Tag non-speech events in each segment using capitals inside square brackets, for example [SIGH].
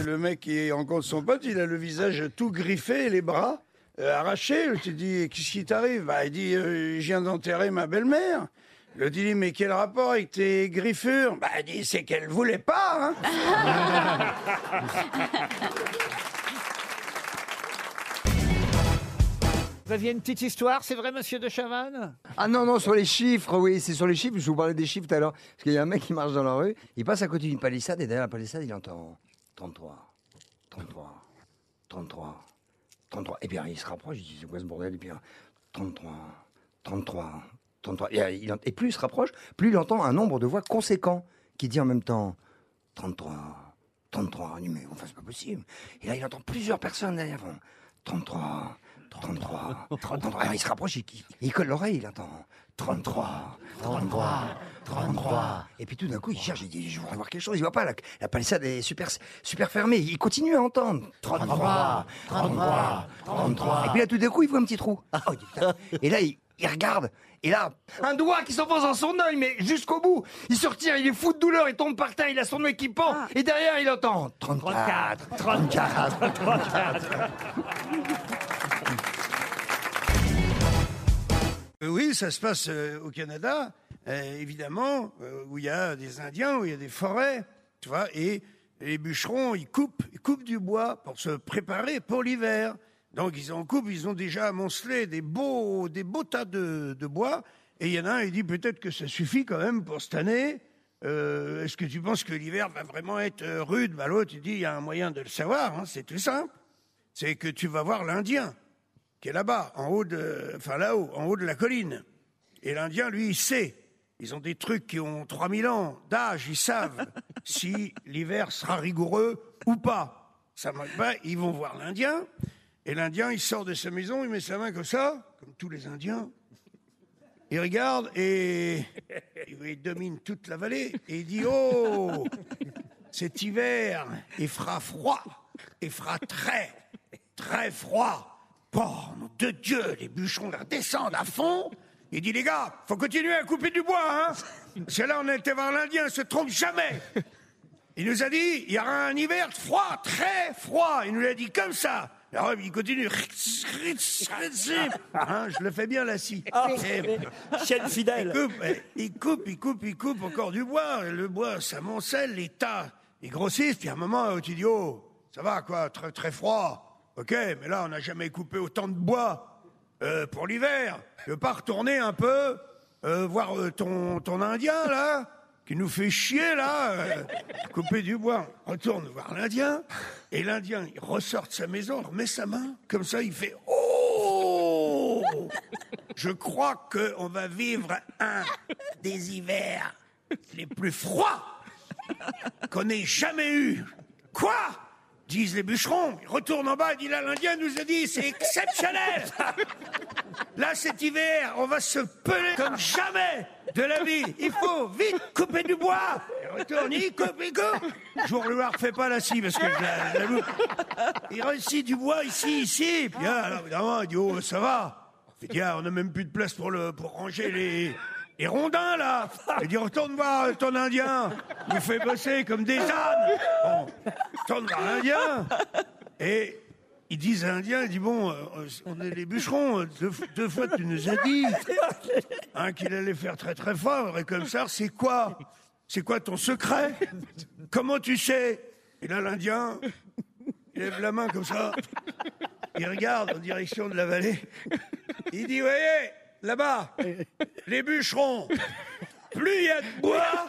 c'est le mec qui rencontre son pote, il a le visage tout griffé et les bras euh, arrachés. Tu dis, qu'est-ce qui t'arrive? Bah, Il dit, euh, je viens d'enterrer ma belle-mère. Le dit, mais quel rapport avec tes griffures? Bah, il dit, c'est qu'elle voulait pas. hein. [LAUGHS] Vous aviez une petite histoire, c'est vrai, monsieur de Chavannes? Ah non, non, sur les chiffres, oui, c'est sur les chiffres. Je vous parlais des chiffres tout à l'heure. Parce qu'il y a un mec qui marche dans la rue, il passe à côté d'une palissade et derrière la palissade, il entend 33, 33, 33, 33. Et puis il se rapproche, il dit c'est quoi ce bordel? Et puis 33, 33, 33. Et, il ent- et plus il se rapproche, plus il entend un nombre de voix conséquent qui dit en même temps 33, 33. Il dit mais enfin c'est pas possible. Et là il entend plusieurs personnes derrière. 33, 33, 33. Alors il se rapproche, il, il- il colle l'oreille, il entend 33, 33, 33. Et puis tout d'un coup, il cherche, il dit, je voudrais voir quelque chose. Il voit pas, la, la palissade est super, super fermée. Il continue à entendre 33, 33, 33. Et puis là, tout d'un coup, il voit un petit trou. Ah, putain. Et là, il, il regarde. Et là, un doigt qui s'enfonce dans son œil, mais jusqu'au bout. Il se retire, il est fou de douleur, il tombe par terre, il a son œil qui pend. Et derrière, il entend 34, 34, 34. Euh, Oui, ça se passe euh, au Canada, évidemment, euh, où il y a des Indiens, où il y a des forêts, tu vois, et les bûcherons, ils coupent, ils coupent du bois pour se préparer pour l'hiver. Donc ils en coupent, ils ont déjà amoncelé des beaux, des beaux tas de, bois, et il y en a un, il dit peut-être que ça suffit quand même pour cette année. Euh, Est-ce que tu penses que l'hiver va vraiment être euh, rude? Bah, L'autre, il dit, il y a un moyen de le savoir, hein, c'est tout simple. C'est que tu vas voir l'Indien qui est là-bas, en haut de, enfin là-haut, en haut de la colline. Et l'Indien, lui, il sait. Ils ont des trucs qui ont 3000 ans d'âge, ils savent [LAUGHS] si l'hiver sera rigoureux ou pas. Ça marche pas, ils vont voir l'Indien. Et l'Indien, il sort de sa maison, il met sa main comme ça, comme tous les Indiens. Il regarde et il domine toute la vallée. Et il dit, oh, cet hiver, il fera froid, il fera très, très froid. Oh, nom de Dieu, les bûcherons là descendent à fond. Il dit, les gars, faut continuer à couper du bois, hein. [LAUGHS] Parce que là, on a été voir l'Indien, il se trompe jamais. [LAUGHS] Il nous a dit, il y aura un hiver froid, très froid. Il nous l'a dit comme ça. Alors, il continue. Hein, je le fais bien, là, si. Et- Chienne fidèle. il coupe, il coupe, il coupe, il coupe encore du bois. Le bois, ça moncelle, les tas, ils grossissent. Puis à un moment, tu dis, oh, ça va, quoi, très, très froid. Ok, mais là, on n'a jamais coupé autant de bois euh, pour l'hiver. Tu veux pas retourner un peu, euh, voir euh, ton, ton Indien, là, qui nous fait chier, là, couper du bois. Retourne voir l'Indien. Et l'Indien, il ressort de sa maison, remet sa main, comme ça, il fait, oh je crois qu'on va vivre un des hivers les plus froids qu'on ait jamais eu. Quoi? Disent les bûcherons. Ils retournent en bas, dit là, l'Indien nous a dit, c'est exceptionnel. Là, cet hiver, on va se peler comme jamais de la vie. Il faut vite couper du bois. Il retourne, il coupe, il coupe. Je vous le refais pas la scie parce que je la, la loupe. Il réussit du bois ici, ici. Puis là, alors, évidemment, il dit, oh, ça va. Il dit, ah, on n'a même plus de place pour, le, pour ranger les, les rondins, là. Il dit, retourne voir ton Indien. Il fait bosser comme des ânes. Voir l'Indien. Et ils disent à l'Indien, il dit, bon, euh, on est les bûcherons. Deux, deux fois, tu nous as dit hein, qu'il allait faire très très fort. Et comme ça, c'est quoi C'est quoi ton secret? Comment tu sais? Et là, l'Indien, il lève la main comme ça. Il regarde en direction de la vallée. Il dit, voyez, là-bas, les bûcherons, plus il y a de bois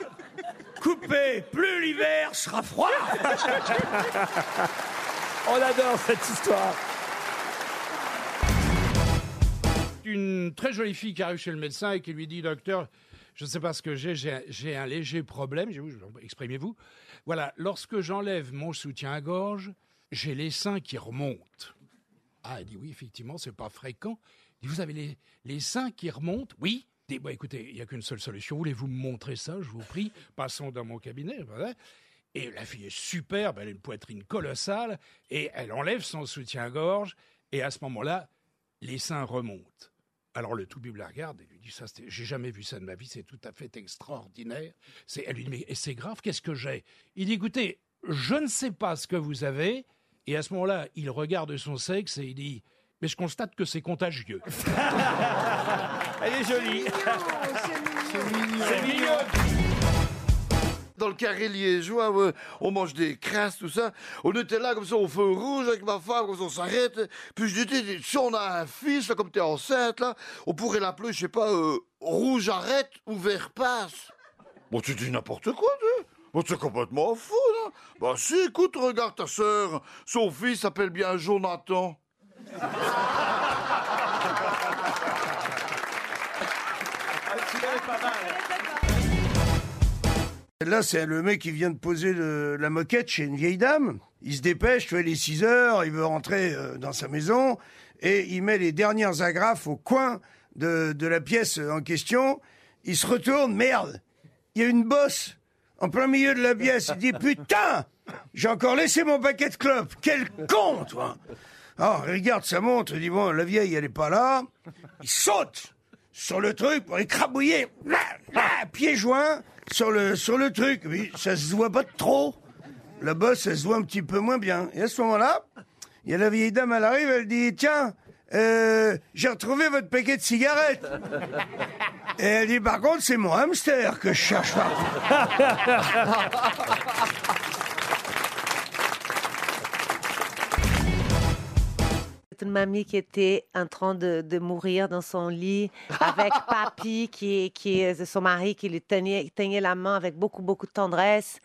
plus l'hiver sera froid. [LAUGHS] On adore cette histoire. Une très jolie fille qui arrive chez le médecin et qui lui dit Docteur, je ne sais pas ce que j'ai, j'ai un- j'ai un léger problème. J'ai dit, Oui, Exprimez-vous. Voilà, lorsque j'enlève mon soutien-gorge, j'ai les seins qui remontent. Ah, elle dit Oui, effectivement, c'est pas fréquent. Il dit Vous avez les, les seins qui remontent? Oui. Dit, Bon, écoutez, il n'y a qu'une seule solution. Voulez-vous me montrer ça Je vous prie? Passons dans mon cabinet. Et la fille est superbe, elle a une poitrine colossale, et elle enlève son soutien-gorge, et à ce moment-là, les seins remontent. Alors le tout la regarde et lui dit ça, j'ai jamais vu ça de ma vie, c'est tout à fait extraordinaire. C'est, elle lui dit mais c'est grave, qu'est-ce que j'ai? Il dit écoutez, je ne sais pas ce que vous avez. Et à ce moment-là, il regarde son sexe et il dit, mais je constate que c'est contagieux. [LAUGHS] Elle est jolie. [LAUGHS] C'est mignon. Dans le carré liégeois, ouais, on mange des crasses, tout ça. On était là comme ça au feu rouge avec ma femme, comme ça on s'arrête. Puis je dis, si on a un fils, là, comme t'es enceinte, là, on pourrait l'appeler, je sais pas, euh, rouge arrête ou vert passe. Bon, tu dis n'importe quoi, tu Bon, c'est complètement fou, là. Bah si, écoute, regarde ta sœur. Son fils s'appelle bien Jonathan. Là, c'est le mec qui vient de poser la moquette chez une vieille dame. Il se dépêche, tu vois, il est 6 heures, il veut rentrer euh, dans sa maison et il met les dernières agrafes au coin de, de la pièce en question. Il se retourne, merde, il y a une bosse en plein milieu de la pièce. Il dit putain, j'ai encore laissé mon paquet de clopes. Quel con, toi Alors, il regarde sa montre, il dit bon, la vieille, elle est pas là. Il saute sur le truc pour écrabouiller, pieds joints sur le, sur le truc. Oui, ça se voit pas trop. Bosse, elle se voit un petit peu moins bien. Et à ce moment-là, il y a la vieille dame, elle arrive, elle dit, tiens, euh, j'ai retrouvé votre paquet de cigarettes. Et elle dit, par contre, c'est mon hamster que je cherche [LAUGHS] mamie qui était en train de, de mourir dans son lit [LAUGHS] avec papy, qui, qui est son mari, qui lui tenait, tenait la main avec beaucoup, beaucoup de tendresse.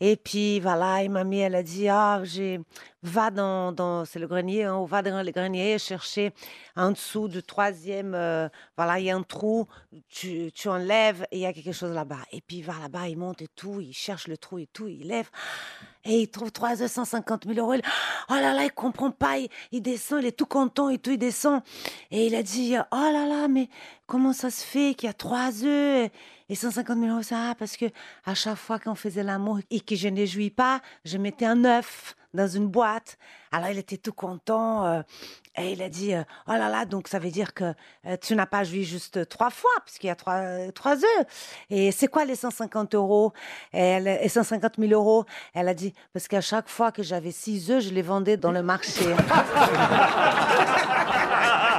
Et puis voilà, et mamie, elle a dit, ah, j'ai, va dans, dans c'est le grenier, hein, va dans le grenier chercher en dessous du troisième, euh, voilà, il y a un trou, tu, tu enlèves et il y a quelque chose là-bas. Et puis il va là-bas, il monte et tout, il cherche le trou et tout, il lève et il trouve 350 000 euros. Oh là là, il comprend pas, il, il descend, il est tout content et tout, il descend. Et il a dit, oh là là, mais comment ça se fait qu'il y a trois œufs et 150 000 euros, ça, parce que à chaque fois qu'on faisait l'amour et que je ne jouis pas, je mettais un œuf dans une boîte. Alors il était tout content euh, et il a dit, euh, oh là là, donc ça veut dire que euh, tu n'as pas joui juste trois fois, puisqu'il y a trois, trois œufs. Et c'est quoi les 150 euros? Et, elle, et 150 000 euros? Elle a dit, parce qu'à chaque fois que j'avais six œufs, je les vendais dans le marché. [LAUGHS]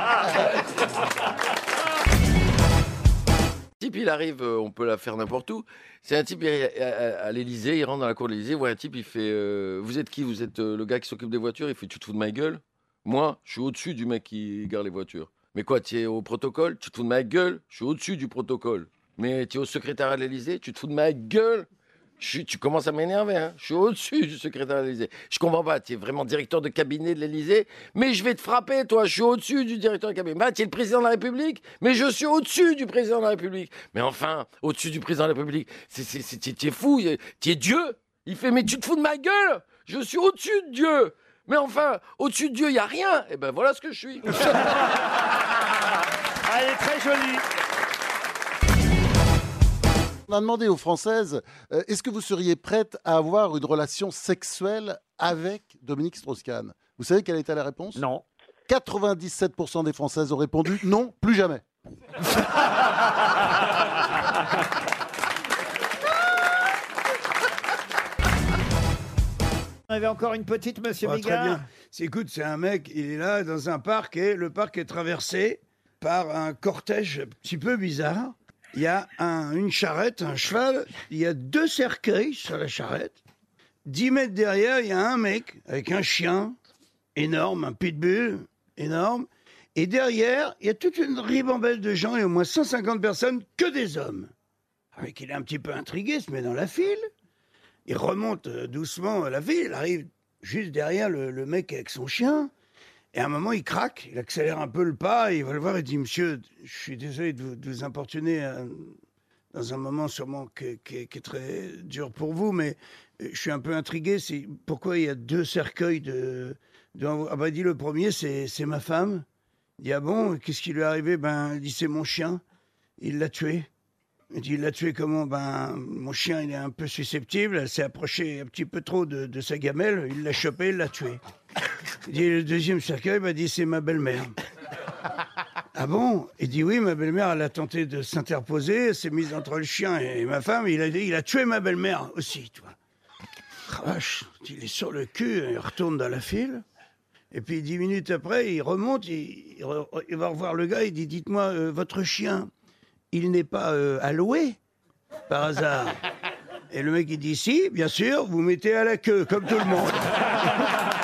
arrive, euh, on peut la faire n'importe où. C'est un type il est à, l'Elysée, il rentre dans la cour de l'Elysée, voit un type, il fait euh, Vous êtes qui Vous êtes euh, le gars qui s'occupe des voitures Il fait Tu te fous de ma gueule? Moi, je suis au-dessus du mec qui garde les voitures. Mais quoi, tu es au protocole? Tu te fous de ma gueule? Je suis au-dessus du protocole. Mais tu es au secrétariat de l'Elysée Tu te fous de ma gueule? Tu commences à m'énerver, hein. je suis au-dessus du secrétaire de l'Élysée. Je comprends pas, tu es vraiment directeur de cabinet de l'Élysée, mais je vais te frapper, toi, je suis au-dessus du directeur de cabinet. Bah, tu es le président de la République, mais je suis au-dessus du président de la République. Mais enfin, au-dessus du président de la République, tu es fou, tu es Dieu. Il fait, mais tu te fous de ma gueule Je suis au-dessus de Dieu. Mais enfin, au-dessus de Dieu, il n'y a rien. Et ben voilà ce que je suis. [LAUGHS] Elle est très jolie. On a demandé aux Françaises euh, est-ce que vous seriez prête à avoir une relation sexuelle avec Dominique Strauss-Kahn? Vous savez quelle était la réponse? Non. 97% des Françaises ont répondu [LAUGHS] non, plus jamais. On avait encore une petite, monsieur Ah, très Bigard. bien. C'est- Écoute, c'est un mec, il est là dans un parc et le parc est traversé par un cortège un petit peu bizarre. Il y a un- une charrette, un cheval, il y a deux cercueils sur la charrette. Dix mètres derrière, il y a un mec avec un chien énorme, un pitbull énorme. Et derrière, il y a toute une ribambelle de gens et au moins 150 personnes, que des hommes. Avec il est un petit peu intrigué, se met dans la file. Il remonte euh, doucement la ville, il arrive juste derrière le mec avec son chien. Et à un moment, il craque, il accélère un peu le pas, il va le voir et dit Monsieur, je suis désolé de vous, importuner euh, dans un moment sûrement qui, est très dur pour vous, mais euh, je suis un peu intrigué. Pourquoi il y a deux cercueils de. de- ah bah, dit le premier, c'est ma femme. Il dit Ah bon, qu'est-ce qui lui est arrivé? Ben, il dit C'est mon chien, il l'a tué. Il dit, il l'a tué comment? Ben, mon chien, il est un peu susceptible. Elle s'est approchée un petit peu trop de, de sa gamelle. Il l'a chopé, il l'a tué. Il [LAUGHS] dit, le deuxième cercueil, m'a dit, c'est ma belle-mère. Ah bon? Il dit, oui, ma belle-mère, elle a tenté de s'interposer. Elle s'est mise entre le chien et ma femme. Il a dit, il a tué ma belle-mère aussi, tu. Ah, il est sur le cul, il retourne dans la file. Et puis dix minutes après, il remonte, il, il re- il va revoir le gars, il dit Dites-moi, euh, votre chien, il n'est pas euh, alloué par hasard? Et le mec il dit Si, bien sûr, vous mettez à la queue, comme tout le monde. [LAUGHS]